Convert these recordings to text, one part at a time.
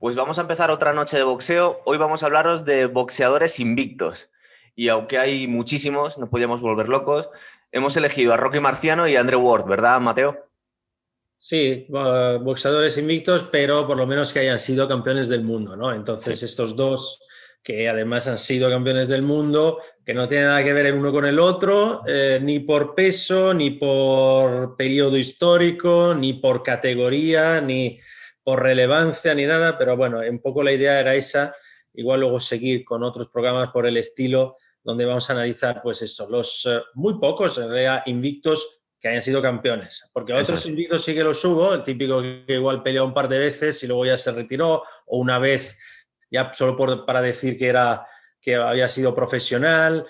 Pues vamos a empezar otra noche de boxeo. Hoy vamos a hablaros de boxeadores invictos. Y aunque hay muchísimos, nos podríamos volver locos, hemos elegido a Rocky Marciano y a Andrew Ward, ¿verdad, Mateo? Sí, boxeadores invictos, pero por lo menos que hayan sido campeones del mundo, ¿no? Entonces, estos dos que además han sido campeones del mundo, que no tienen nada que ver el uno con el otro, eh, ni por peso, ni por periodo histórico, ni por categoría, ni por relevancia ni nada, pero bueno, un poco la idea era esa, igual luego seguir con otros programas por el estilo, donde vamos a analizar, pues eso, los eh, muy pocos, en realidad, invictos que hayan sido campeones, porque otros invictos sí que los hubo, el típico que igual peleó un par de veces y luego ya se retiró, o una vez ya solo por, para decir que, era, que había sido profesional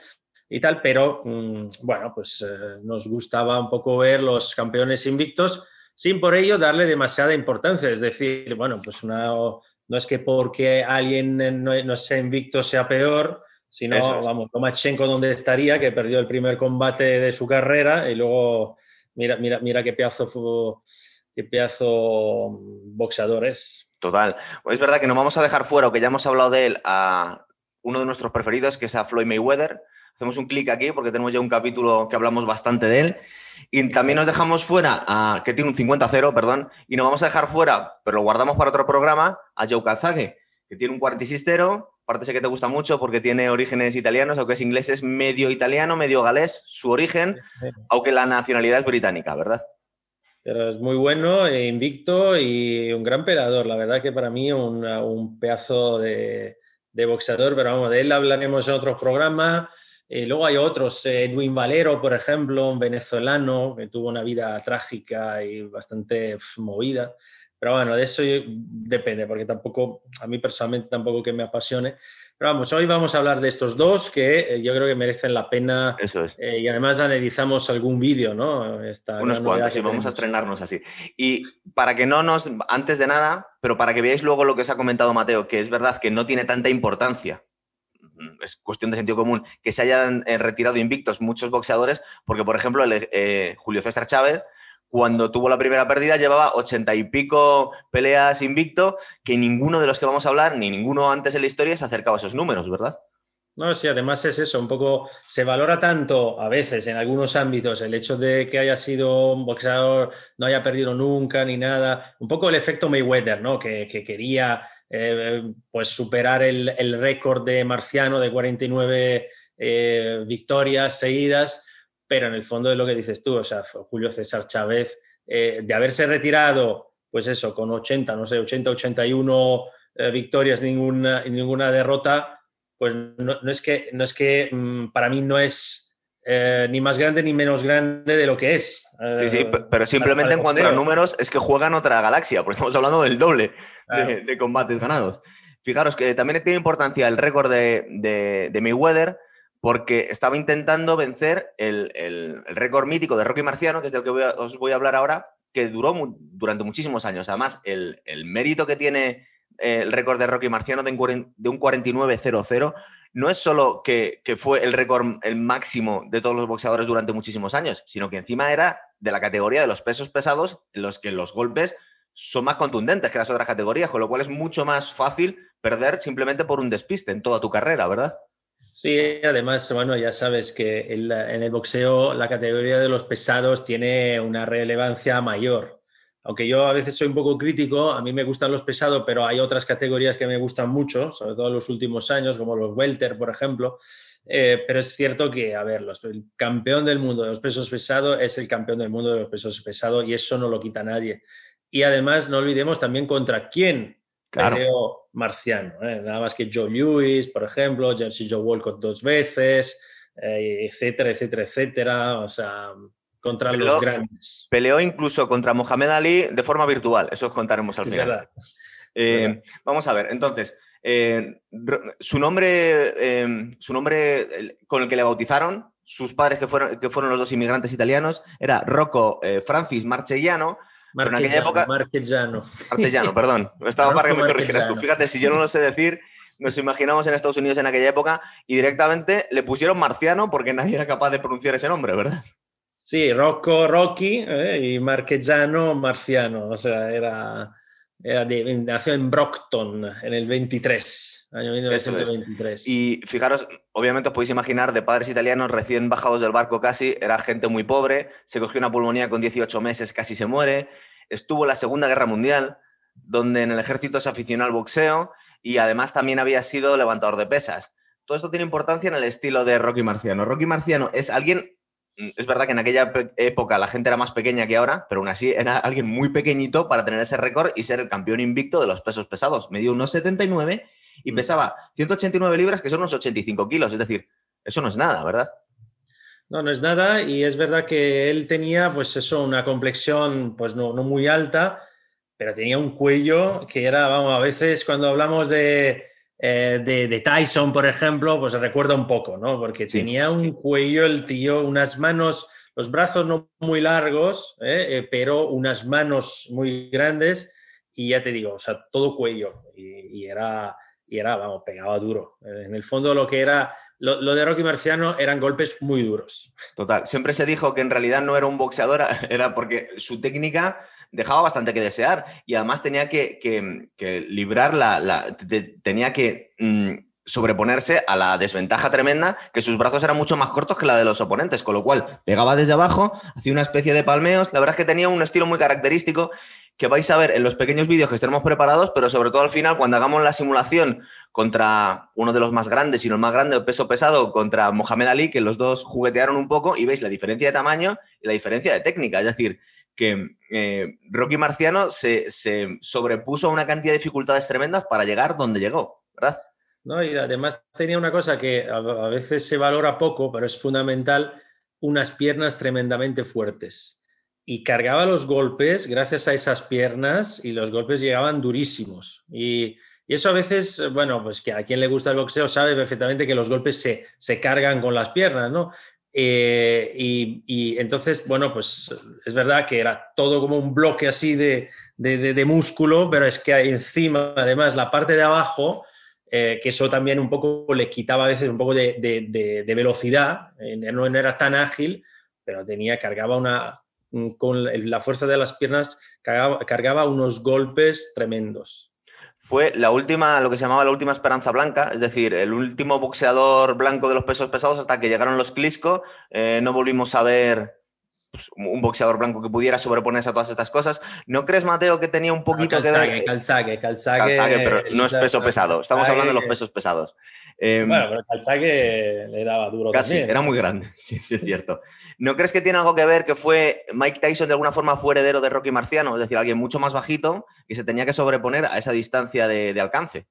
y tal, pero mm, bueno, pues eh, nos gustaba un poco ver los campeones invictos sin por ello darle demasiada importancia. Es decir, bueno, pues una, no es que porque alguien no, sea invicto sea peor, sino, vamos, Tomachenko donde estaría, que perdió el primer combate de su carrera y luego, mira, mira, mira qué pedazo, qué pedazo boxeadores. Total. Pues es verdad que no vamos a dejar fuera, o que ya hemos hablado de él, a uno de nuestros preferidos, que es a Floyd Mayweather. Hacemos un clic aquí porque tenemos ya un capítulo que hablamos bastante de él. Y también nos dejamos fuera, a, que tiene un 50-0, perdón, y nos vamos a dejar fuera, pero lo guardamos para otro programa, a Joe Calzaghe, que tiene un 46-0, parece que te gusta mucho porque tiene orígenes italianos, aunque es inglés, es medio italiano, medio galés, su origen, aunque la nacionalidad es británica, ¿verdad? Pero es muy bueno, e invicto y un gran peleador. La verdad que para mí un, un pedazo de, de boxeador, pero vamos, de él hablaremos en otros programas. Eh, luego hay otros, eh, Edwin Valero, por ejemplo, un venezolano que tuvo una vida trágica y bastante movida. Pero bueno, de eso depende, porque tampoco, a mí personalmente tampoco que me apasione. Pero vamos, hoy vamos a hablar de estos dos que eh, yo creo que merecen la pena. Eso es. y además analizamos algún vídeo, ¿no? Esta Unos cuantos, y vamos a estrenarnos así. Y para que no nos, antes de nada, pero para que veáis luego lo que os ha comentado Mateo, que es verdad que no tiene tanta importancia es cuestión de sentido común, que se hayan eh, retirado invictos muchos boxeadores, porque, por ejemplo, eh, Julio César Chávez, cuando tuvo la primera pérdida, llevaba ochenta y pico peleas invicto, que ninguno de los que vamos a hablar, ni ninguno antes en la historia, se acercaba a esos números, ¿verdad? No, sí, además es eso, un poco se valora tanto a veces en algunos ámbitos el hecho de que haya sido un boxeador, no haya perdido nunca ni nada, un poco el efecto Mayweather, ¿no? Que quería eh, pues superar el, récord de Marciano de 49 eh, victorias seguidas, pero en el fondo de lo que dices tú, o sea, Julio César Chávez, eh, de haberse retirado, pues eso, con 80, no sé, 80, 81 victorias, ninguna, ninguna derrota, pues no, es que, no es que mm, para mí no es eh, ni más grande ni menos grande de lo que es. sí, sí, eh, pero simplemente en cuanto a números es que juegan otra galaxia, porque estamos hablando del doble de, combates ganados. Fijaros que también tiene importancia el récord de, de, Mayweather, porque estaba intentando vencer el, récord mítico de Rocky Marciano, que es del que os voy a hablar ahora, que duró durante muchísimos años. Además, el, mérito que tiene el récord de Rocky Marciano de un, de un 49-0-0 no es solo que, fue el récord, el máximo de todos los boxeadores durante muchísimos años, sino que encima era de la categoría de los pesos pesados en los que los golpes son más contundentes que las otras categorías, con lo cual es mucho más fácil perder simplemente por un despiste en toda tu carrera, ¿verdad? Sí, además, bueno, ya sabes que en el boxeo la categoría de los pesados tiene una relevancia mayor aunque yo a veces soy un poco crítico, a mí me gustan los pesados, pero hay otras categorías que me gustan mucho, sobre todo en los últimos años, como los welter, por ejemplo. Eh, pero es cierto que, a ver, el campeón del mundo de los pesos pesados es el campeón del mundo de los pesos pesados y eso no lo quita nadie. Y además, no olvidemos también contra quién claro. Marciano. ¿eh? Nada más que Joe Lewis, por ejemplo, Jersey Joe Walcott dos veces, eh, etcétera, etcétera, etcétera. O sea, contra los grandes. Peleó incluso contra Mohamed Ali de forma virtual, eso os contaremos al final. Eh, vamos a ver, entonces, eh, su nombre, eh, su nombre con el que le bautizaron, sus padres que fueron, que fueron los dos inmigrantes italianos, era Rocco Francis Marcellano. pero en aquella época. Marquellano. Marquellano, perdón. Estaba para que me corrigieras tú. Fíjate, si yo no lo sé decir, nos imaginamos en Estados Unidos en aquella época y directamente le pusieron marciano porque nadie era capaz de pronunciar ese nombre, ¿verdad? Sí, Rocco Rocky eh, y Marqueggiano Marciano, o sea, era nació en Brockton en el 23, año 1923. Y fijaros, obviamente os podéis imaginar, de padres italianos recién bajados del barco casi, era gente muy pobre, se cogió una pulmonía con 18 meses, casi se muere, estuvo en la Segunda Guerra Mundial, donde en el ejército se aficionó al boxeo y además también había sido levantador de pesas. Todo esto tiene importancia en el estilo de Rocky Marciano. Rocky Marciano es alguien es verdad que en aquella época la gente era más pequeña que ahora, pero aún así era alguien muy pequeñito para tener ese récord y ser el campeón invicto de los pesos pesados. Medió unos 79 y mm. pesaba 189 libras, que son unos 85 kilos. Es decir, eso no es nada, ¿verdad? No, no es nada y es verdad que él tenía, pues eso, una complexión pues no, no muy alta, pero tenía un cuello que era, vamos, a veces cuando hablamos de, eh, de, Tyson, por ejemplo, pues recuerda un poco, ¿no? Porque tenía un cuello el tío, unas manos, los brazos no muy largos, ¿eh? Eh, pero unas manos muy grandes y ya te digo, o sea, todo cuello y, era, y era, vamos, pegaba duro. En el fondo lo que era, lo, lo, de Rocky Marciano eran golpes muy duros. Total, siempre se dijo que en realidad no era un boxeador, era porque su técnica dejaba bastante que desear y además tenía que, librar la, tenía que mm, sobreponerse a la desventaja tremenda que sus brazos eran mucho más cortos que la de los oponentes, con lo cual pegaba desde abajo, hacía una especie de palmeos, la verdad es que tenía un estilo muy característico que vais a ver en los pequeños vídeos que estemos preparados, pero sobre todo al final, cuando hagamos la simulación contra uno de los más grandes, y no el más grande, peso pesado, contra Mohamed Ali, que los dos juguetearon un poco y veis la diferencia de tamaño y la diferencia de técnica. Es decir, que eh, Rocky Marciano se, sobrepuso a una cantidad de dificultades tremendas para llegar donde llegó, ¿verdad? No, y además tenía una cosa que a, veces se valora poco, pero es fundamental, unas piernas tremendamente fuertes. Y cargaba los golpes gracias a esas piernas y los golpes llegaban durísimos. Y, eso a veces, bueno, pues que a quien le gusta el boxeo sabe perfectamente que los golpes se, se cargan con las piernas, ¿no? Eh, y, entonces, bueno, pues es verdad que era todo como un bloque así de, de, músculo, pero es que encima, además, la parte de abajo, eh, que eso también un poco le quitaba a veces un poco de, velocidad, eh, no era tan ágil, pero tenía, cargaba una, con la fuerza de las piernas, cargaba unos golpes tremendos fue la última, lo que se llamaba la última esperanza blanca, es decir, el último boxeador blanco de los pesos pesados hasta que llegaron los Klitschko. Eh, no volvimos a ver pues, un boxeador blanco que pudiera sobreponerse a todas estas cosas. ¿No crees, Mateo, que tenía un poquito que ver? Calzague, calzague, pero no es peso pesado. Estamos hablando de los pesos pesados. Em, bueno, pero calzague le daba duro casi, era muy grande, sí, sí es cierto. ¿No crees que tiene algo que ver que fue Mike Tyson de alguna forma fue heredero de Rocky Marciano? Es decir, alguien mucho más bajito y se tenía que sobreponer a esa distancia de, alcance.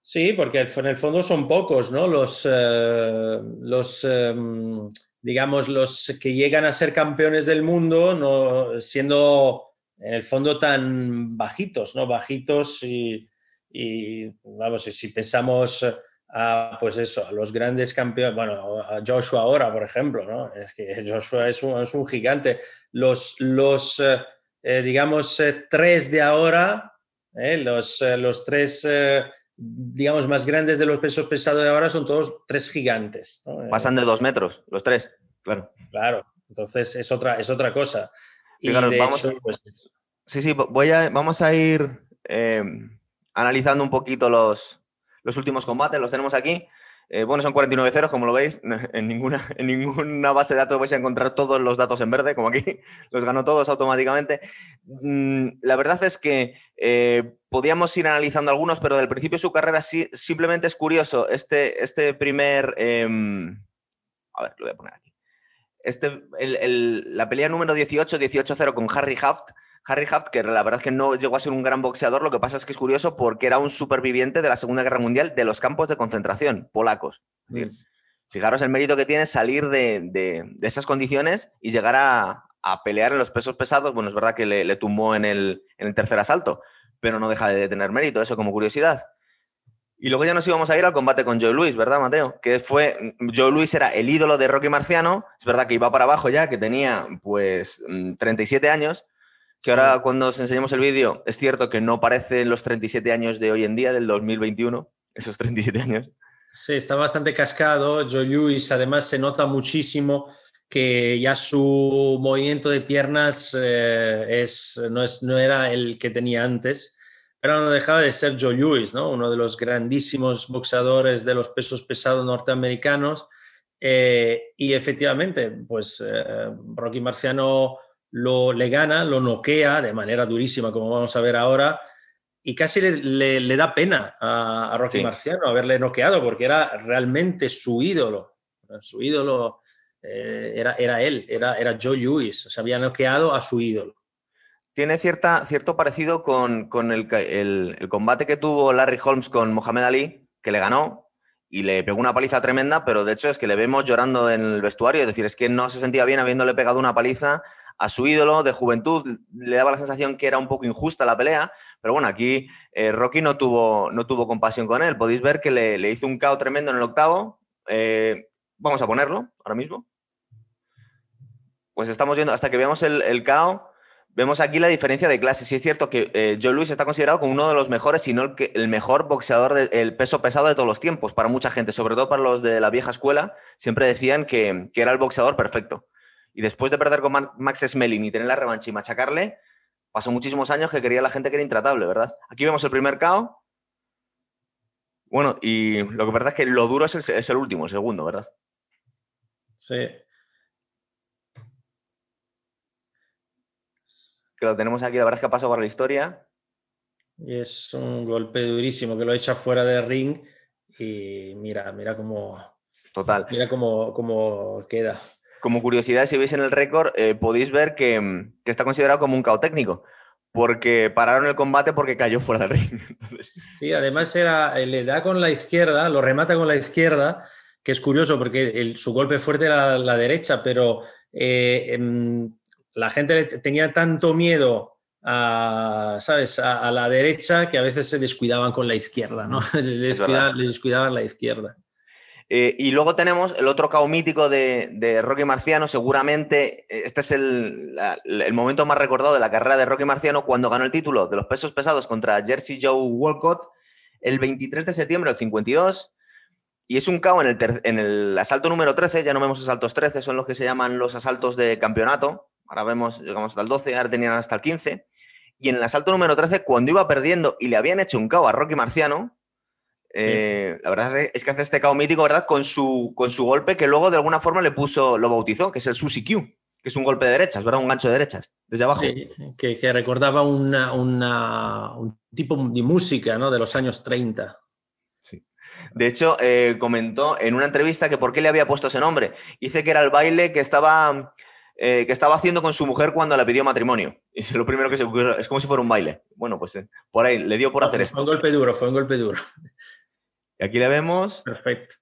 Sí, porque en el fondo son pocos, ¿no? Los, eh, los em, digamos, los que llegan a ser campeones del mundo, no, siendo en el fondo tan bajitos, ¿no? Bajitos y, y vamos, si pensamos a, pues eso, a los grandes campeones, bueno, a Joshua ahora, por ejemplo, ¿no? Es que Joshua es un, es un gigante. Los, los eh, eh, digamos, eh, tres de ahora, los, los tres, digamos, más grandes de los pesos pesados de ahora son todos tres gigantes. Pasan de dos metros, los tres, claro. Claro, entonces es otra, es otra cosa. vamos, pues, sí, sí, voy a, vamos a ir analizando un poquito los, los últimos combates, los tenemos aquí. Eh, bueno, son 49 ceros, como lo veis. En ninguna, en ninguna base de datos vais a encontrar todos los datos en verde, como aquí. Los ganó todos automáticamente. Mm, la verdad es que eh, podíamos ir analizando algunos, pero del principio de su carrera sí, simplemente es curioso. Este, este primer... Em, a ver, lo voy a poner aquí. Este, la pelea número 18, 18-0 con Harry Haft Harry Haft, que la verdad es que no llegó a ser un gran boxeador, lo que pasa es que es curioso porque era un superviviente de la Segunda Guerra Mundial de los campos de concentración polacos. Mm. fijaros el mérito que tiene salir de, esas condiciones y llegar a, pelear en los pesos pesados. Bueno, es verdad que le, tumbó en el, tercer asalto, pero no deja de tener mérito, eso como curiosidad. Y luego ya nos íbamos a ir al combate con Joe Louis, ¿verdad, Mateo? Que fue, Joe Louis era el ídolo de Rocky Marciano, es verdad que iba para abajo ya, que tenía pues 37 mm, años, que ahora cuando os enseñamos el vídeo, es cierto que no parecen los 37 años de hoy en día, del 2021, esos 37 años. Sí, está bastante cascado. Joe Lewis además se nota muchísimo que ya su movimiento de piernas eh, es, no, es, no era el que tenía antes, pero no dejaba de ser Joe Lewis, ¿no? uno de los grandísimos boxeadores de los pesos pesados norteamericanos. Eh, y efectivamente, pues eh, Rocky Marciano lo, le gana, lo noquea de manera durísima, como vamos a ver ahora, y casi le, da pena a, Rocky Marciano haberle noqueado, porque era realmente su ídolo. Su ídolo eh, era, era él, era, era Joe Lewis, se había noqueado a su ídolo. Tiene cierta, cierto parecido con, el, combate que tuvo Larry Holmes con Mohamed Ali, que le ganó y le pegó una paliza tremenda, pero de hecho es que le vemos llorando en el vestuario, es decir, es que no se sentía bien habiéndole pegado una paliza a su ídolo de juventud, le daba la sensación que era un poco injusta la pelea, pero bueno, aquí eh, Rocky no tuvo, no tuvo compasión con él, podéis ver que le, hizo un KO tremendo en el octavo, eh, vamos a ponerlo ahora mismo. Pues estamos viendo, hasta que veamos el, el KO, vemos aquí la diferencia de clase. Sí es cierto que eh, Joe Louis está considerado como uno de los mejores, si no el, mejor boxeador del peso pesado de todos los tiempos, para mucha gente, sobre todo para los de la vieja escuela, siempre decían que, era el boxeador perfecto. Y después de perder con Max Smelling y tener la revancha y machacarle, pasó muchísimos años que quería la gente que era intratable, ¿verdad? Aquí vemos el primer KO. Bueno, y lo que verdad es que lo duro es el, es el último, el segundo, ¿verdad? Sí. Que lo tenemos aquí, la verdad es que ha pasado por la historia. Y es un golpe durísimo que lo echa fuera de ring y mira, mira cómo. Total. Mira cómo, cómo queda. Como curiosidad, si veis en el récord, eh, podéis ver que, está considerado como un cao técnico porque pararon el combate porque cayó fuera del ring. sí, además era, eh, le da con la izquierda, lo remata con la izquierda que es curioso porque su golpe fuerte era la derecha, pero eh, em, la gente tenía tanto miedo a, ¿sabes? A, la derecha que a veces se descuidaban con la izquierda, ¿no? le, descuidaban, la izquierda. Eh, y luego tenemos el otro cao mítico de, Rocky Marciano, seguramente eh, este es el, el, momento más recordado de la carrera de Rocky Marciano cuando ganó el título de los pesos pesados contra Jersey Joe Walcott el 23 de septiembre del 52 y es un KO en el, en el asalto número 13, ya no vemos asaltos 13, son los que se llaman los asaltos de campeonato. Ahora vemos, llegamos hasta el 12, ahora tenían hasta el 15. Y en el asalto número 13, cuando iba perdiendo y le habían hecho un KO a Rocky Marciano, eh, la verdad es que hace este KO mítico, ¿verdad? Con su, con su golpe que luego de alguna forma le puso, lo bautizó, que es el Susi Q, que es un golpe de derechas, ¿verdad? Un gancho de derechas, desde abajo. Sí, que, recordaba una, un tipo de música, ¿no? De los años 30. De hecho, eh, comentó en una entrevista que por qué le había puesto ese nombre. Dice que era el baile que estaba, eh, que estaba haciendo con su mujer cuando le pidió matrimonio. Y es lo primero que se ocurrió. Es como si fuera un baile. Bueno, pues eh, por ahí, le dio por hacer esto. Fue un golpe duro, fue un golpe duro. Y aquí le vemos. Perfecto.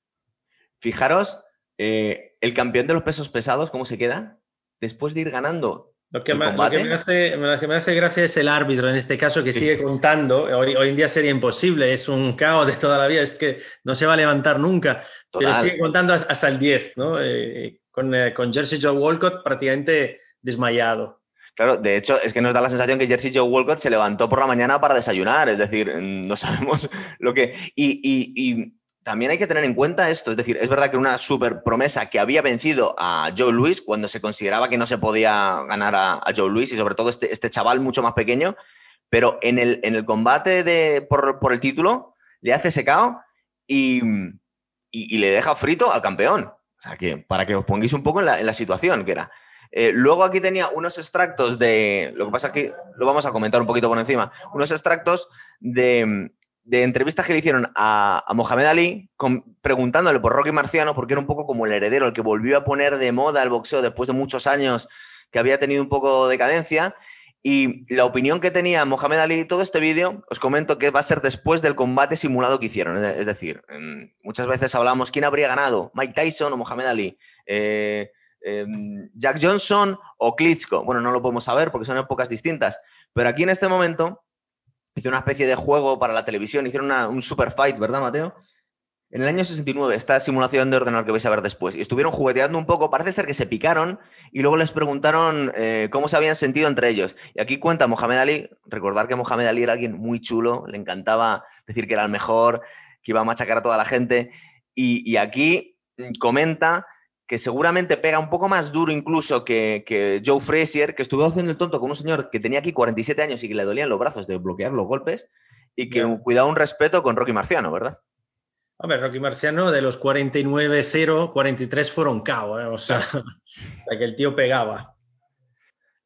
Fijaros, el campeón de los pesos pesados, ¿cómo se queda? Después de ir ganando lo que, me, hace, gracia es el árbitro, en este caso, que sigue contando. Hoy, hoy, en día sería imposible, es un caos de toda la vida, es que no se va a levantar nunca, pero sigue contando hasta el 10, ¿no? Eh, con, eh, con, Jersey Joe Walcott prácticamente desmayado. Claro, de hecho, es que nos da la sensación que Jersey Joe Walcott se levantó por la mañana para desayunar, es decir, no sabemos lo que... y, y también hay que tener en cuenta esto, es decir, es verdad que una super promesa que había vencido a Joe Louis cuando se consideraba que no se podía ganar a, Joe Louis y sobre todo este, este, chaval mucho más pequeño, pero en el, en el combate de, por, el título le hace secado y, y, le deja frito al campeón. O sea, que para que os pongáis un poco en la, situación que era. Eh, luego aquí tenía unos extractos de, lo que pasa es lo vamos a comentar un poquito por encima, unos extractos de, entrevistas que le hicieron a, Mohamed Ali preguntándole por Rocky Marciano, porque era un poco como el heredero, el que volvió a poner de moda el boxeo después de muchos años que había tenido un poco de cadencia. Y la opinión que tenía Mohamed Ali, todo este vídeo, os comento que va a ser después del combate simulado que hicieron. Es decir, muchas veces hablamos quién habría ganado, Mike Tyson o Mohamed Ali, eh, em, Jack Johnson o Klitschko. Bueno, no lo podemos saber porque son épocas distintas, pero aquí en este momento Hicieron una especie de juego para la televisión, hicieron un super fight, ¿verdad, Mateo? En el año 69, esta simulación de ordenador que vais a ver después, y estuvieron jugueteando un poco, parece ser que se picaron y luego les preguntaron eh, cómo se habían sentido entre ellos. Y aquí cuenta Mohamed Ali, recordar que Mohamed Ali era alguien muy chulo, le encantaba decir que era el mejor, que iba a machacar a toda la gente, y, aquí comenta que seguramente pega un poco más duro incluso que, Joe Frazier, que estuvo haciendo el tonto con un señor que tenía aquí 47 años y que le dolían los brazos de bloquear los golpes, y que cuidado un respeto con Rocky Marciano, ¿verdad? Hombre, Rocky Marciano de los 49-0, 43 fueron KO, ¿eh? o sea, que el tío pegaba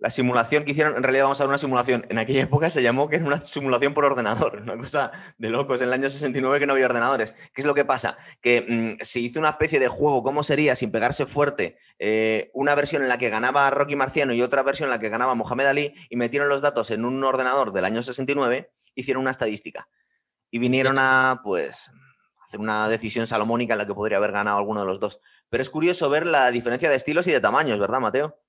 la simulación que hicieron, en realidad vamos a ver una simulación, en aquella época se llamó que era una simulación por ordenador, una cosa de locos, en el año 69 que no había ordenadores. ¿Qué es lo que pasa? Que mm, se hizo una especie de juego, ¿cómo sería sin pegarse fuerte? Eh, una versión en la que ganaba Rocky Marciano y otra versión en la que ganaba Mohamed Ali y metieron los datos en un ordenador del año 69, hicieron una estadística y vinieron a, pues, hacer una decisión salomónica en la que podría haber ganado alguno de los dos. Pero es curioso ver la diferencia de estilos y de tamaños, ¿verdad, Mateo?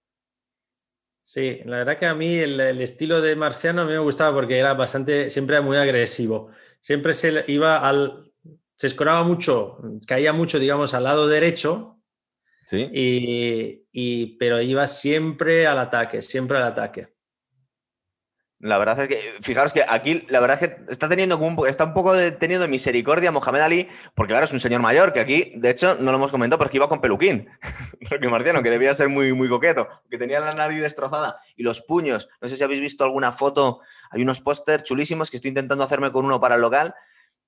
Sí, la verdad que a mí el, estilo de Marciano a mí me gustaba porque era bastante, siempre era muy agresivo. Siempre se iba al, se escoraba mucho, caía mucho, digamos, al lado derecho. Sí. y, pero iba siempre al ataque, siempre al ataque. La verdad es que, fijaros que aquí, la verdad es que está teniendo un, está un poco teniendo misericordia Mohamed Ali, porque claro, es un señor mayor, que aquí, de hecho, no lo hemos comentado, pero que iba con peluquín. Rocky Marciano, que debía ser muy, muy coqueto, que tenía la nariz destrozada y los puños. No sé si habéis visto alguna foto, hay unos pósters chulísimos que estoy intentando hacerme con uno para el local,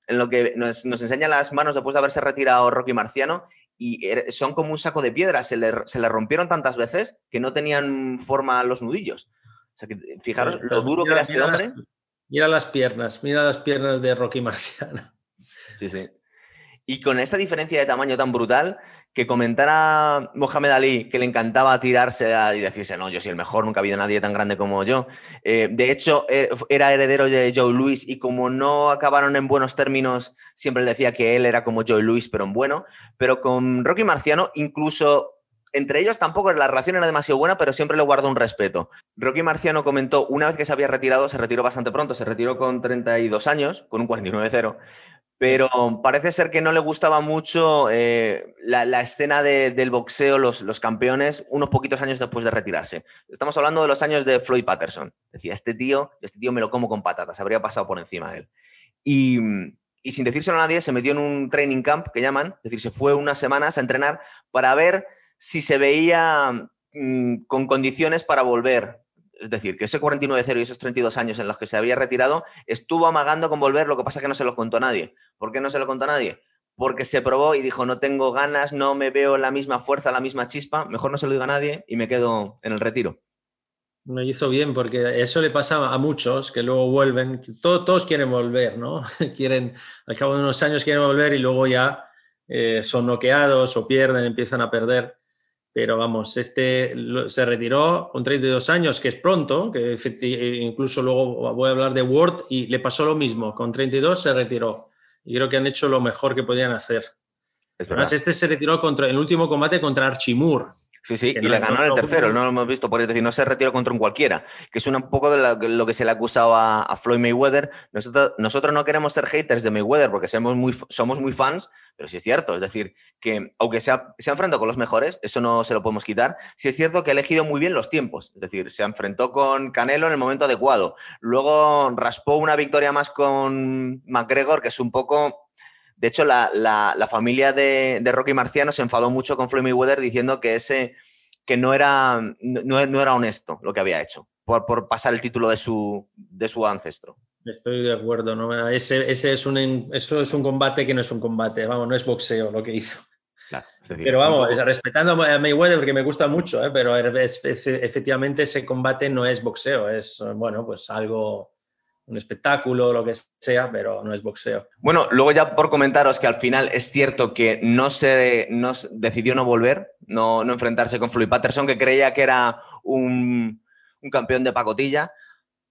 en lo que nos, nos enseñan las manos después de haberse retirado Rocky Marciano y er, son como un saco de piedra, se le, se le rompieron tantas veces que no tenían forma los nudillos. O sea, que fijaros lo duro que era este hombre. mira las piernas, mira las piernas de Rocky Marciano. Sí, sí. Y con esa diferencia de tamaño tan brutal, que comentara Mohamed Ali que le encantaba tirarse y decirse, no, yo soy el mejor, nunca ha habido nadie tan grande como yo. Eh, de hecho, eh, era heredero de Joe Louis y como no acabaron en buenos términos, siempre le decía que él era como Joe Louis, pero en bueno. Pero con Rocky Marciano, incluso entre ellos tampoco la relación era demasiado buena, pero siempre le guardo un respeto. Rocky Marciano comentó, una vez que se había retirado, se retiró bastante pronto, se retiró con 32 años, con un 49-0, pero parece ser que no le gustaba mucho eh, la, escena del boxeo, los, campeones, unos poquitos años después de retirarse. Estamos hablando de los años de Floyd Patterson. Decía, este tío, este tío me lo como con patatas, habría pasado por encima de él. Y, y sin decírselo a nadie, se metió en un training camp que llaman, es decir, se fue unas semanas a entrenar para ver si se veía mm, con condiciones para volver. Es decir, que ese 49-0 y esos 32 años en los que se había retirado estuvo amagando con volver, lo que pasa es que no se lo contó a nadie. ¿Por qué no se lo contó a nadie? Porque se probó y dijo, no tengo ganas, no me veo la misma fuerza, la misma chispa, mejor no se lo diga a nadie y me quedo en el retiro. Me hizo bien porque eso le pasa a muchos que luego vuelven, todos, todos quieren volver, ¿no? quieren, al cabo de unos años quieren volver y luego ya eh, son noqueados o pierden, empiezan a perder pero vamos, este se retiró con 32 años, que es pronto, que incluso luego voy a hablar de Ward y le pasó lo mismo, con 32 se retiró. Y creo que han hecho lo mejor que podían hacer. Además, este se retiró contra el último combate contra Archimur, Sí, sí, y le ganó el tercero, no lo hemos visto, por decir, no se retiró contra un cualquiera, que es un poco de lo, que se le ha acusado a, Floyd Mayweather. Nosotros, nosotros, no queremos ser haters de Mayweather porque somos muy, somos muy fans, pero sí es cierto, es decir, que aunque se ha, se ha enfrentado con los mejores, eso no se lo podemos quitar, sí es cierto que ha elegido muy bien los tiempos, es decir, se enfrentó con Canelo en el momento adecuado, luego raspó una victoria más con McGregor, que es un poco de hecho, la, familia de, Rocky Marciano se enfadó mucho con Floyd Mayweather diciendo que ese que no era, no, era honesto lo que había hecho por, pasar el título de su, de su ancestro. Estoy de acuerdo, ¿no? Ese, es un, eso es un combate que no es un combate, vamos, no es boxeo lo que hizo. pero vamos, respetando a Mayweather porque me gusta mucho, ¿eh? pero efectivamente ese combate no es boxeo, es, bueno, pues algo, un espectáculo, lo que sea, pero no es boxeo. Bueno, luego ya por comentaros que al final es cierto que no se decidió no volver, no, enfrentarse con Floyd Patterson, que creía que era un, campeón de pacotilla.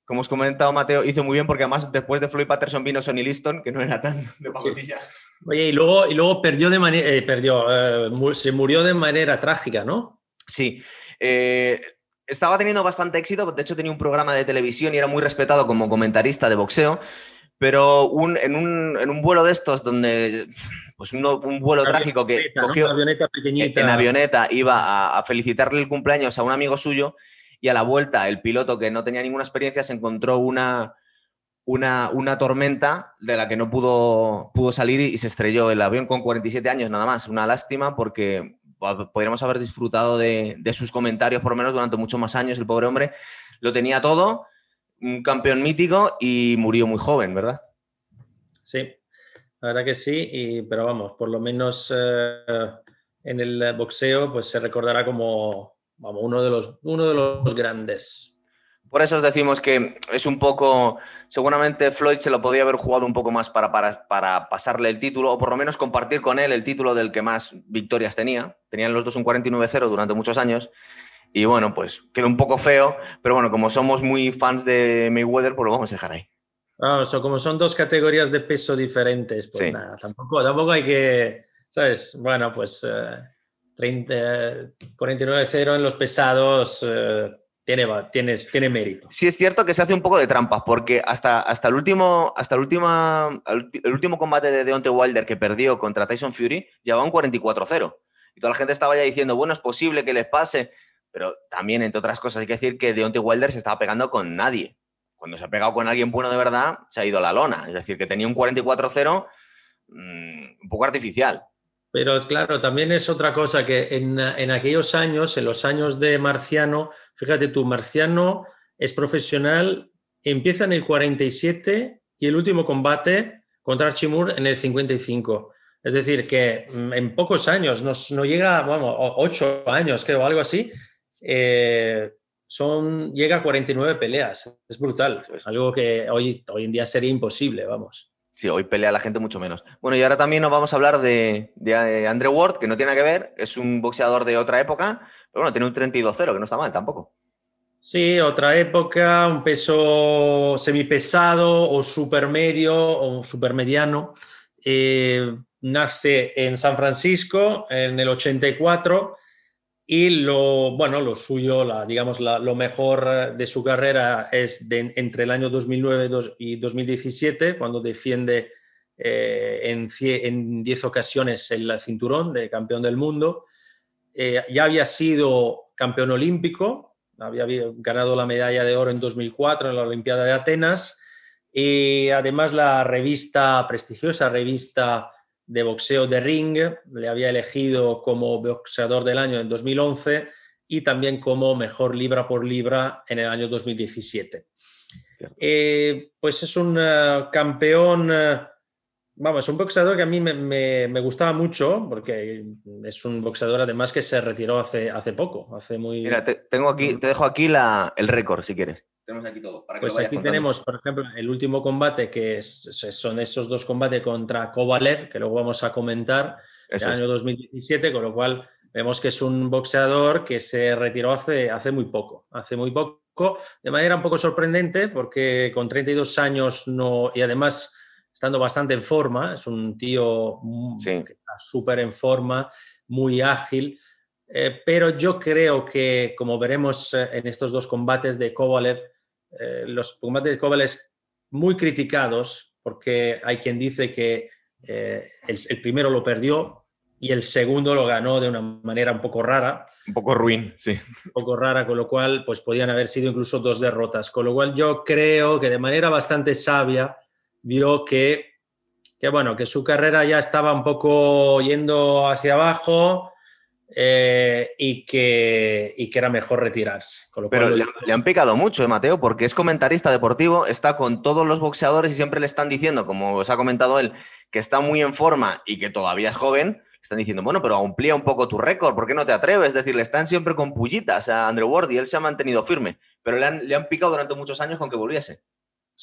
Como os comentado Mateo, hizo muy bien porque además después de Floyd Patterson vino Sonny Liston, que no era tan de pacotilla. Oye, y luego, y luego perdió de manera, eh, perdió, eh, se murió de manera trágica, ¿no? Sí. Eh, estaba teniendo bastante éxito, de hecho tenía un programa de televisión y era muy respetado como comentarista de boxeo, pero en, un, vuelo de estos donde, pues un vuelo trágico que cogió avioneta en avioneta, iba a, felicitarle el cumpleaños a un amigo suyo y a la vuelta el piloto que no tenía ninguna experiencia se encontró una, una, una, tormenta de la que no pudo, pudo salir y se estrelló el avión con 47 años nada más. Una lástima porque podríamos haber disfrutado de, sus comentarios por lo menos durante muchos más años. El pobre hombre lo tenía todo, un campeón mítico y murió muy joven, ¿verdad? Sí, la verdad que sí, pero vamos, por lo menos eh, en el boxeo pues se recordará como uno, de los, uno de los grandes. Por eso os decimos que es un poco, seguramente Floyd se lo podía haber jugado un poco más para, para, pasarle el título, o por lo menos compartir con él el título del que más victorias tenía. Tenían los dos un 49-0 durante muchos años. Y bueno, pues quedó un poco feo, pero bueno, como somos muy fans de Mayweather, pues lo vamos a dejar ahí. Ah, como son dos categorías de peso diferentes, pues nada, tampoco, tampoco hay que, ¿sabes? Bueno, pues 49-0 en los pesados. Eh, tiene, tiene, tiene mérito. Sí es cierto que se hace un poco de trampas, porque hasta, hasta, el, último, hasta el, último, el último combate de Deontay Wilder que perdió contra Tyson Fury llevaba un 44-0. Y toda la gente estaba ya diciendo, bueno, es posible que les pase, pero también, entre otras cosas, hay que decir que Deontay Wilder se estaba pegando con nadie. Cuando se ha pegado con alguien bueno de verdad, se ha ido la lona. Es decir, que tenía un 44-0 mm, un poco artificial. Pero claro, también es otra cosa que en, en, aquellos años, en los años de Marciano, fíjate tú, Marciano es profesional, empieza en el 47 y el último combate contra Archimur en el 55. Es decir, que mm, en pocos años, no, no llega, vamos, ocho años, creo, algo así, eh, son, llega a 49 peleas. Es brutal, es algo que hoy, hoy en día sería imposible, vamos. Sí, hoy pelea la gente mucho menos. Bueno, y ahora también nos vamos a hablar de, de Andrew Ward, que no tiene nada que ver, es un boxeador de otra época, pero bueno, tiene un 32-0, que no está mal tampoco. Sí, otra época, un peso semipesado o supermedio o supermediano. Eh, nace en San Francisco en el 84 y lo, bueno, lo suyo, la, digamos, lo mejor de su carrera es de, entre el año 2009 y 2017, cuando defiende eh, en 10 ocasiones el cinturón de campeón del mundo. Eh, ya había sido campeón olímpico, había ganado la medalla de oro en 2004 en la Olimpiada de Atenas y además la revista, prestigiosa revista de boxeo de ring, le había elegido como boxeador del año en 2011 y también como mejor libra por libra en el año 2017. Eh, pues es un eh, campeón, eh, vamos, es un boxeador que a mí me, gustaba mucho porque es un boxeador además que se retiró hace, hace poco, hace muy... Mira, tengo aquí, te dejo aquí el récord si quieres. Tenemos aquí todo. pues aquí tenemos, por ejemplo, el último combate, que son esos dos combates contra Kovalev, que luego vamos a comentar, en el año 2017, con lo cual vemos que es un boxeador que se retiró hace, hace muy poco, hace muy poco, de manera un poco sorprendente, porque con 32 años no, y además estando bastante en forma, es un tío súper en forma, muy ágil. Eh, pero yo creo que, como veremos eh, en estos dos combates de Kovalev, eh, los combates de Kovalev muy criticados, porque hay quien dice que el, primero lo perdió y el segundo lo ganó de una manera un poco rara. Un poco ruin, sí. Un poco rara, con lo cual pues podían haber sido incluso dos derrotas. Con lo cual yo creo que de manera bastante sabia vio que, que bueno, que su carrera ya estaba un poco yendo hacia abajo eh, y, que, que era mejor retirarse. Pero le, han picado mucho, ¿eh, Mateo, porque es comentarista deportivo, está con todos los boxeadores y siempre le están diciendo, como os ha comentado él, que está muy en forma y que todavía es joven. Están diciendo, bueno, pero amplía un poco tu récord, ¿por qué no te atreves? Es decir, le están siempre con pullitas a Andrew Ward y él se ha mantenido firme, pero le han, le han picado durante muchos años con que volviese.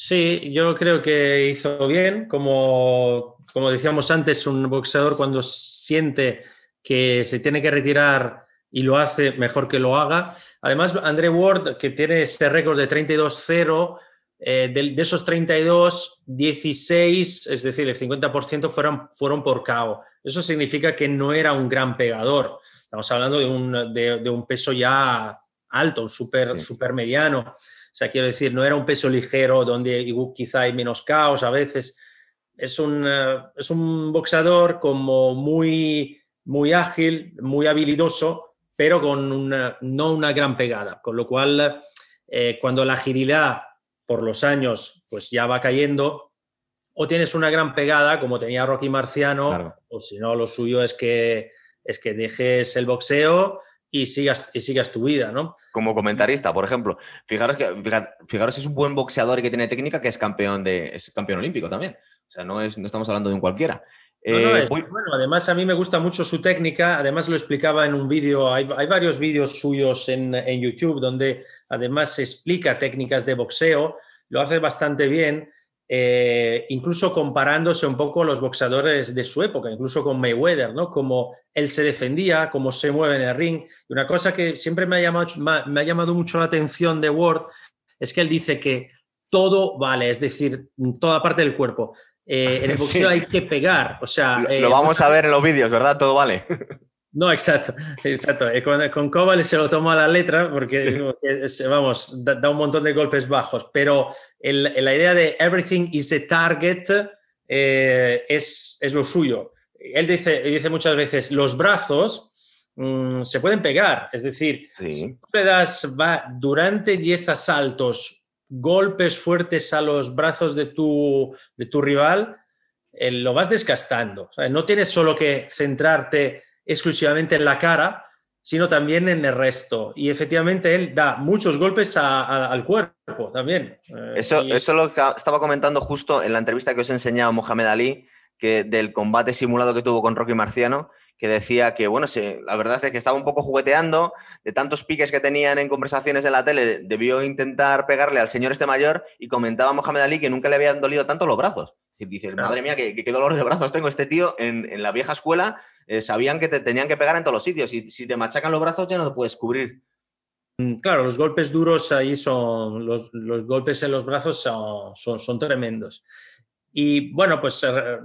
Sí, yo creo que hizo bien. Como, como decíamos antes, un boxeador cuando siente que se tiene que retirar y lo hace, mejor que lo haga. Además, André Ward, que tiene ese récord de 32-0, eh, de, esos 32, 16, es decir, el 50% fueron, fueron por KO. Eso significa que no era un gran pegador. Estamos hablando de un, de, un peso ya alto, un super, super mediano. O sea, quiero decir, no era un peso ligero donde quizá hay menos caos a veces. Es un, eh, es un boxeador como muy muy ágil, muy habilidoso, pero con una, no una gran pegada. Con lo cual, eh, cuando la agilidad por los años pues ya va cayendo, o tienes una gran pegada, como tenía Rocky Marciano, o si no, lo suyo es que es que dejes el boxeo y sigas, y sigas tu vida, ¿no? Como comentarista, por ejemplo. Fijaros que fijaros, es un buen boxeador y que tiene técnica que es campeón de es campeón olímpico también. O sea, no, es, no estamos hablando de un cualquiera. Eh, bueno, además a mí me gusta mucho su técnica, además lo explicaba en un vídeo, hay, varios vídeos suyos en, en, YouTube donde además explica técnicas de boxeo, lo hace bastante bien eh, incluso comparándose un poco a los boxeadores de su época, incluso con Mayweather, ¿no? Cómo él se defendía, cómo se mueve en el ring. Y una cosa que siempre me ha llamado, me ha llamado mucho la atención de Ward es que él dice que todo vale, es decir, toda parte del cuerpo. Eh, en el boxeo hay que pegar, o sea... Lo, lo eh, vamos a ver en los vídeos, ¿verdad? Todo vale. No, exacto, exacto. Con, con se lo tomó a la letra porque, vamos, da, un montón de golpes bajos, pero la idea de everything is a target eh, es, es, lo suyo. Él dice, dice muchas veces, los brazos mm, se pueden pegar, es decir, si le das va, durante 10 asaltos golpes fuertes a los brazos de tu, de tu rival, eh, lo vas desgastando. no tienes solo que centrarte exclusivamente en la cara, sino también en el resto. Y efectivamente él da muchos golpes al cuerpo también. Eh, eso, eso lo que estaba comentando justo en la entrevista que os he enseñado Mohamed Ali, que del combate simulado que tuvo con Rocky Marciano, que decía que, bueno, la verdad es que estaba un poco jugueteando, de tantos piques que tenían en conversaciones en la tele, debió intentar pegarle al señor este mayor y comentaba Mohamed Ali que nunca le habían dolido tanto los brazos. Dice, madre mía, qué, qué dolor de brazos tengo este tío en, en la vieja escuela eh, sabían que te tenían que pegar en todos los sitios y si te machacan los brazos ya no te puedes cubrir. Mm, claro, los golpes duros ahí son, los, golpes en los brazos son, son, tremendos. Y bueno, pues eh,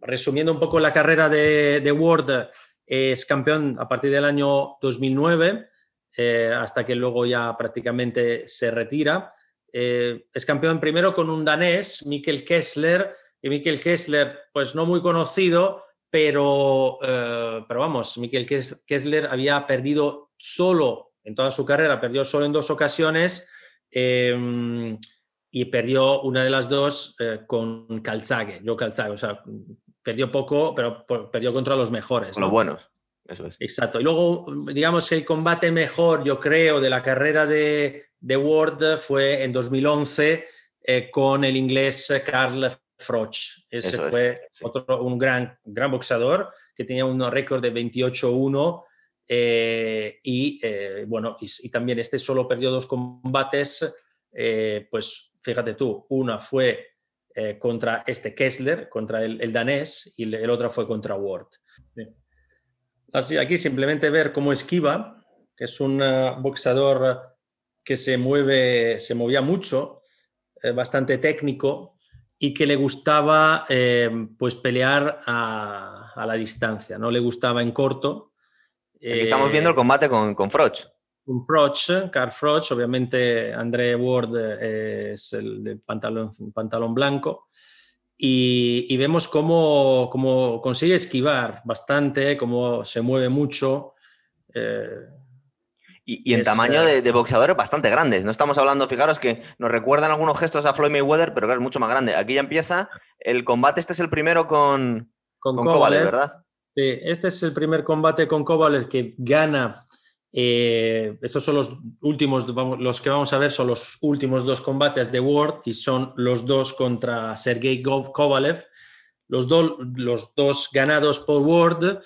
resumiendo un poco la carrera de, de Ward, es campeón a partir del año 2009, eh, hasta que luego ya prácticamente se retira. es campeón primero con un danés, Mikkel Kessler, y Mikkel Kessler, pues no muy conocido, pero, eh, pero vamos, Mikel Kessler había perdido solo en toda su carrera, perdió solo en dos ocasiones em, y perdió una de las dos eh, con Calzaghe, yo Calzaghe, o sea, perdió poco, pero perdió contra los mejores. Los buenos, eso es. Exacto. Y luego, digamos, el combate mejor, yo creo, de la carrera de, de Ward fue en 2011 eh, con el inglés Carl Froch. Ese fue Otro, un gran, gran boxeador que tenía un récord de 28-1 eh, y eh, bueno, y, también este solo perdió dos combates, eh, pues fíjate tú, una fue contra este Kessler, contra el, danés, y el, otro fue contra Ward. Así, aquí simplemente ver cómo esquiva, que es un boxeador que se mueve, se movía mucho, bastante técnico, y que le gustaba eh, pues pelear a, la distancia, no le gustaba en corto. Aquí estamos viendo el eh, combate con, con Froch. Con Froch, Carl Froch, obviamente André Ward es el de pantalón, pantalón blanco. Y, vemos cómo, cómo, consigue esquivar bastante, cómo se mueve mucho. Eh, y, en tamaño de, boxeadores bastante grandes. No estamos hablando, fijaros que nos recuerdan algunos gestos a Floyd Mayweather, pero claro, es mucho más grande. Aquí ya empieza el combate. Este es el primero con, con, Kovalev, ¿verdad? Sí, este es el primer combate con Kovalev que gana. Eh, estos son los últimos, los que vamos a ver son los últimos dos combates de Ward y son los dos contra Sergei Kovalev. Los, los dos ganados por Ward.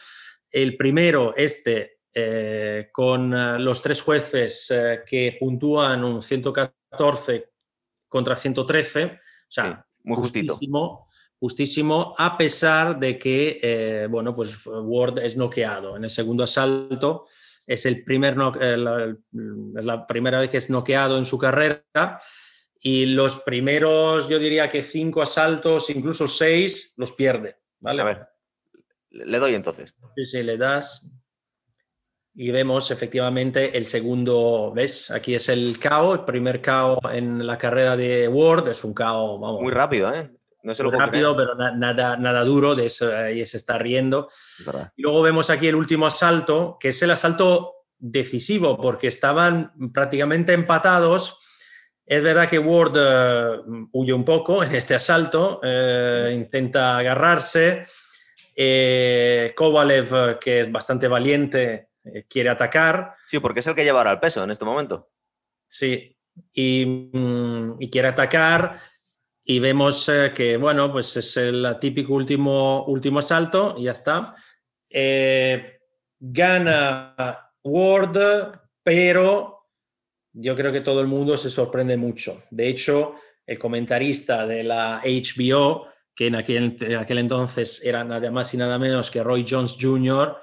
El primero, este, eh, con eh, los tres jueces eh, que puntúan un 114 contra 113. O sea, muy justito. Justísimo, a pesar de que, bueno, pues Ward es noqueado. En el segundo asalto es el primer la, la, primera vez que es noqueado en su carrera y los primeros, yo diría que cinco asaltos, incluso seis, los pierde. ¿vale? A ver, le doy entonces. Sí, sí, le das y vemos efectivamente el segundo, ¿ves? Aquí es el KO, el primer KO en la carrera de Ward, es un KO, vamos. Muy rápido, ¿eh? No se lo rápido, pero nada, nada duro, de eso ahí se está riendo. Y luego vemos aquí el último asalto, que es el asalto decisivo, porque estaban prácticamente empatados. Es verdad que Ward eh, huye un poco en este asalto, eh, intenta agarrarse, Eh, Kovalev, que es bastante valiente, eh, quiere atacar. Sí, porque es el que lleva ahora el peso en este momento. Sí, y, mm, quiere atacar. Y vemos eh, que, bueno, pues es el típico último, último asalto y ya está. gana Ward, pero yo creo que todo el mundo se sorprende mucho. De hecho, el comentarista de la HBO, que en aquel, aquel entonces era nada más y nada menos que Roy Jones Jr.,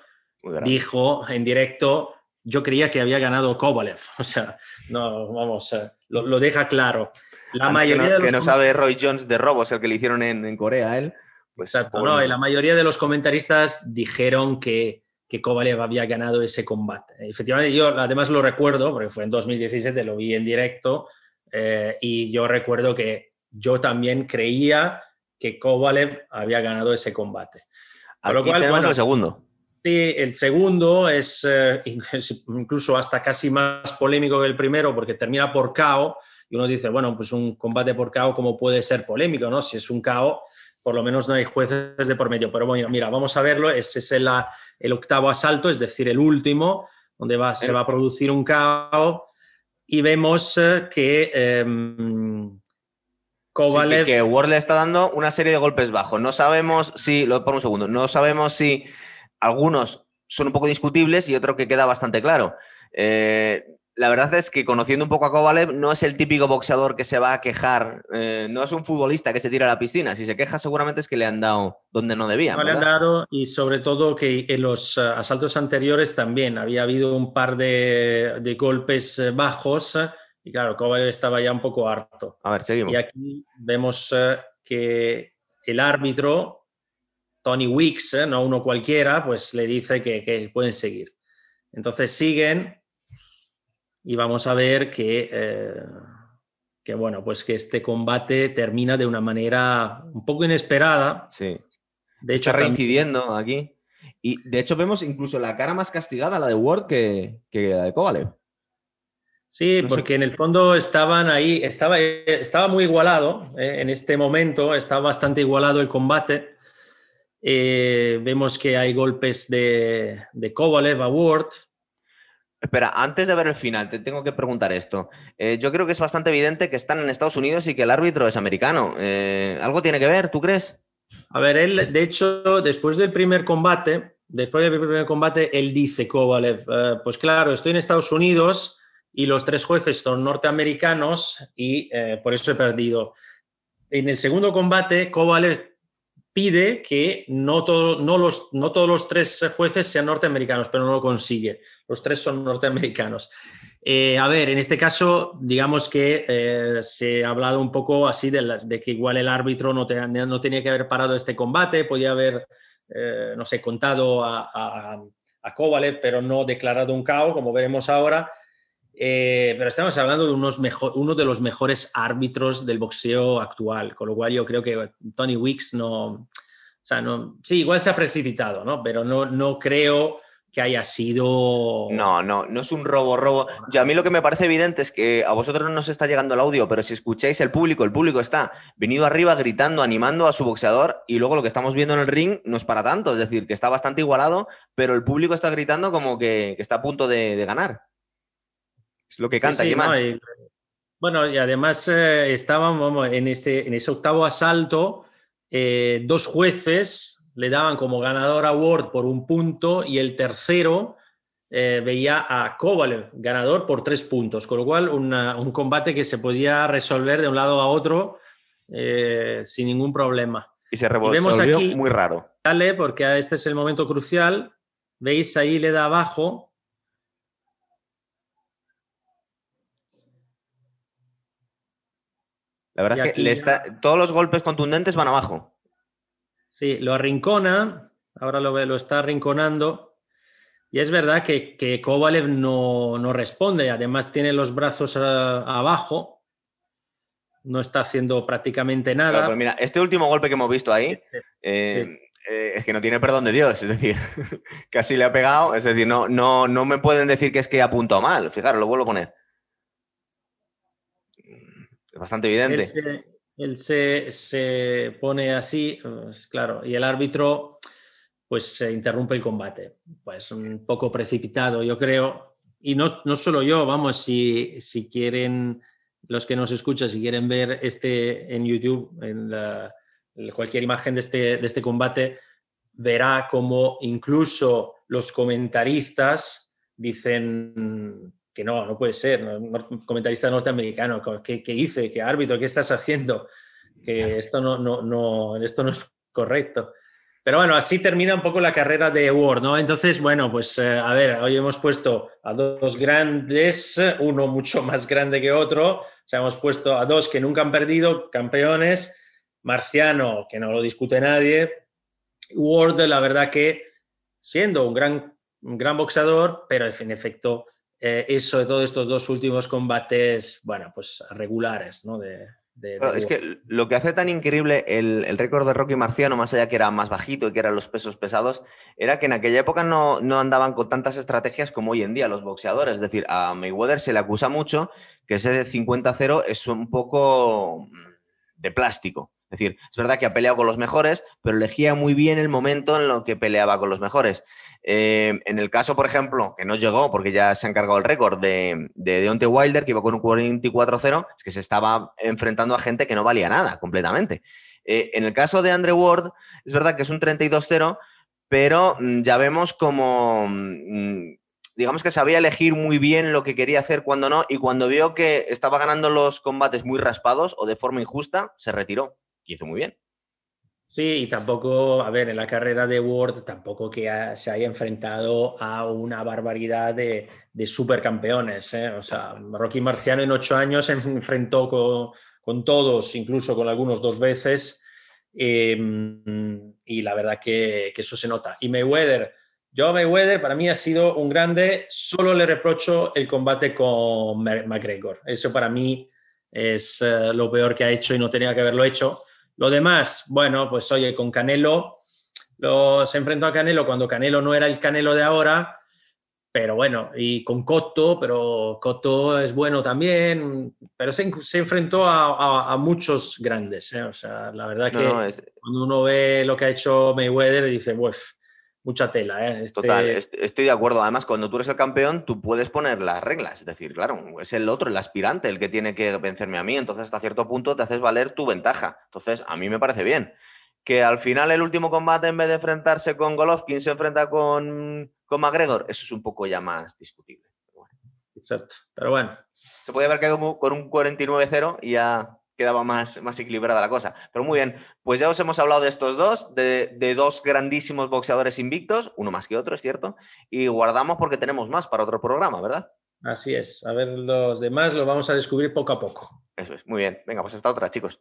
dijo en directo, yo creía que había ganado Kovalev. O sea, no, vamos, eh, lo, deja claro. La mayoría que no, sabe Roy Jones de robos, el que le hicieron en, Corea él. Pues, Exacto, no, y la mayoría de los comentaristas dijeron que que Kovalev había ganado ese combate. Efectivamente, yo además lo recuerdo, porque fue en 2017, lo vi en directo, eh, y yo recuerdo que yo también creía que Kovalev había ganado ese combate. Lo cual, tenemos el segundo. El segundo eh, es incluso hasta casi más polémico que el primero, porque termina por KO, y uno dice, bueno, pues un combate por KO, ¿cómo puede ser polémico? no? Si es un KO, por lo menos no hay jueces de por medio. Pero bueno, mira, vamos a verlo. Este es el, el octavo asalto, es decir, el último, donde va, se va a producir un caos. Y vemos eh, que eh, Kovalev... que, Ward le está dando una serie de golpes bajos. No sabemos si, lo por un segundo, no sabemos si algunos son un poco discutibles y otro que queda bastante claro. Eh, la verdad es que conociendo un poco a Kovalev, no es el típico boxeador que se va a quejar, eh, no es un futbolista que se tira a la piscina. Si se queja, seguramente es que le han dado donde no debía. No le han dado, y sobre todo que en los eh, asaltos anteriores también había habido un par de, golpes eh, bajos, y claro, Kovalev estaba ya un poco harto. A ver, seguimos. Y aquí vemos que el árbitro, Tony Weeks, no uno cualquiera, pues le dice que, que pueden seguir. Entonces siguen y vamos a ver que, eh, que, bueno, pues que este combate termina de una manera un poco inesperada. Sí. De hecho, Está reincidiendo aquí. Y de hecho vemos incluso la cara más castigada, la de Ward, que, que la de Kovalev. Sí, porque en el fondo estaban ahí, estaba, estaba muy igualado eh, en este momento, estaba bastante igualado el combate. Eh, vemos que hay golpes de, de Kovalev a Ward, Espera, antes de ver el final, te tengo que preguntar esto. Eh, yo creo que es bastante evidente que están en Estados Unidos y que el árbitro es americano. Eh, ¿Algo tiene que ver, tú crees? A ver, él, de hecho, después del primer combate, después del primer combate, él dice, Kovalev, pues claro, estoy en Estados Unidos y los tres jueces son norteamericanos y por eso he perdido. En el segundo combate, Kovalev pide que no, no, los, no todos los tres jueces sean norteamericanos, pero no lo consigue. Los tres son norteamericanos. Eh, a ver, en este caso, digamos que eh, se ha hablado un poco así de, que igual el árbitro no, no, tenía que haber parado este combate, podía haber, eh, no sé, contado a, a, Kovalev, pero no declarado un caos, como veremos ahora. Pero estamos hablando de unos uno de los mejores árbitros del boxeo actual, con lo cual yo creo que Tony Weeks no, o sea, no, sí, igual se ha precipitado, ¿no? Pero no, no creo que haya sido... No, no, no es un robo, robo. Yo, a mí lo que me parece evidente es que a vosotros no nos está llegando el audio, pero si escucháis el público, el público está venido arriba gritando, animando a su boxeador y luego lo que estamos viendo en el ring no es para tanto, es decir, que está bastante igualado, pero el público está gritando como que, está a punto de, ganar. Es lo que canta, sí, más? bueno, y además eh, estaban en, este, en ese octavo asalto, eh, dos jueces le daban como ganador a Ward por un punto y el tercero eh, veía a Kovalev ganador por tres puntos, con lo cual un combate que se podía resolver de un lado a otro eh, sin ningún problema. Y se revolvió aquí, muy raro. Dale, porque este es el momento crucial. Veis ahí le da abajo. La verdad es que está, todos los golpes contundentes van abajo. Sí, lo arrincona, ahora lo, lo está arrinconando. Y es verdad que, que Kovalev no, no, responde, además tiene los brazos abajo, no está haciendo prácticamente nada. mira, este último golpe que hemos visto ahí eh, eh, es que no tiene perdón de Dios, es decir, casi le ha pegado, es decir, no, no, no me pueden decir que es que apuntado mal, fijaros, lo vuelvo a poner. Bastante evidente él se, pone así, pues, claro, y el árbitro pues se interrumpe el combate. Pues un poco precipitado, yo creo. Y no, no solo yo, vamos, si, si quieren, los que nos escuchan, si quieren ver este en YouTube, en cualquier imagen de este, de este combate, verá como incluso los comentaristas dicen que no, no puede ser, comentarista norteamericano, ¿qué, ¿qué, hice? ¿Qué árbitro? ¿Qué estás haciendo? Que esto no, no, no, esto no es correcto. Pero bueno, así termina un poco la carrera de Ward, ¿no? Entonces, bueno, pues eh, a ver, hoy hemos puesto a dos grandes, uno mucho más grande que otro, o sea, hemos puesto a dos que nunca han perdido, campeones, Marciano, que no lo discute nadie, Ward, la verdad que siendo un gran, un gran boxeador, pero en efecto, eh, es sobre todo estos dos últimos combates, bueno, pues regulares, ¿no? De, es que lo que hace tan increíble el, récord de Rocky Marciano, más allá que era más bajito y que eran los pesos pesados, era que en aquella época no, andaban con tantas estrategias como hoy en día los boxeadores. Es decir, a Mayweather se le acusa mucho que ese de 50-0 es un poco de plástico. Es decir, es verdad que ha peleado con los mejores, pero elegía muy bien el momento en lo que peleaba con los mejores. Eh, en el caso, por ejemplo, que no llegó porque ya se ha encargado el récord de, de Deontay Wilder, que iba con un 44-0, es que se estaba enfrentando a gente que no valía nada completamente. Eh, en el caso de Andre Ward, es verdad que es un 32-0, pero mm, ya vemos como, mm, digamos que sabía elegir muy bien lo que quería hacer cuando no, y cuando vio que estaba ganando los combates muy raspados o de forma injusta, se retiró y hizo muy bien. Sí, y tampoco, a ver, en la carrera de Ward tampoco que se haya enfrentado a una barbaridad de, supercampeones. ¿eh? O sea, Rocky Marciano en ocho años se enfrentó con, todos, incluso con algunos dos veces, em, y la verdad que, que, eso se nota. Y Mayweather, yo Mayweather para mí ha sido un grande, solo le reprocho el combate con McGregor. Eso para mí es eh, lo peor que ha hecho y no tenía que haberlo hecho lo demás, bueno, pues oye, con Canelo, se enfrentó a Canelo cuando Canelo no era el Canelo de ahora, pero bueno, y con Cotto, pero Cotto es bueno también, pero se, enfrentó a, muchos grandes. ¿eh? O sea, la verdad que cuando uno ve lo que ha hecho Mayweather, dice, uff, mucha tela. ¿eh? Este Total, estoy de acuerdo. Además, cuando tú eres el campeón, tú puedes poner las reglas. Es decir, claro, es el otro, el aspirante, el que tiene que vencerme a mí. Entonces, hasta cierto punto te haces valer tu ventaja. Entonces, a mí me parece bien. Que al final el último combate, en vez de enfrentarse con Golovkin, se enfrenta con, con McGregor, eso es un poco ya más discutible. Exacto. Pero bueno. Se puede haber quedado con un 49-0 y ya quedaba más, más equilibrada la cosa. Pero muy bien, pues ya os hemos hablado de estos dos, de, dos grandísimos boxeadores invictos, uno más que otro, es cierto, y guardamos porque tenemos más para otro programa, ¿verdad? Así es, a ver los demás lo vamos a descubrir poco a poco. Eso es, muy bien. Venga, pues hasta otra, chicos.